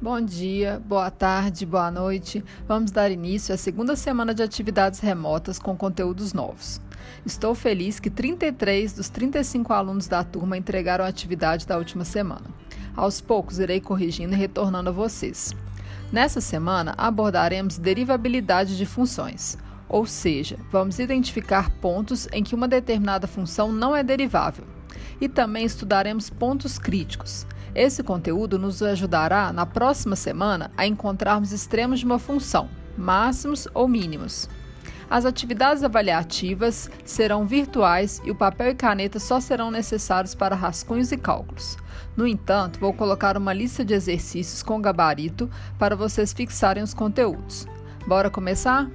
Bom dia, boa tarde, boa noite. Vamos dar início à segunda semana de atividades remotas com conteúdos novos. Estou feliz que 33 dos 35 alunos da turma entregaram a atividade da última semana. Aos poucos irei corrigindo e retornando a vocês. Nessa semana abordaremos derivabilidade de funções, ou seja, vamos identificar pontos em que uma determinada função não é derivável. E também estudaremos pontos críticos esse conteúdo nos ajudará na próxima semana a encontrarmos extremos de uma função, máximos ou mínimos. As atividades avaliativas serão virtuais e o papel e caneta só serão necessários para rascunhos e cálculos. No entanto, vou colocar uma lista de exercícios com gabarito para vocês fixarem os conteúdos. Bora começar?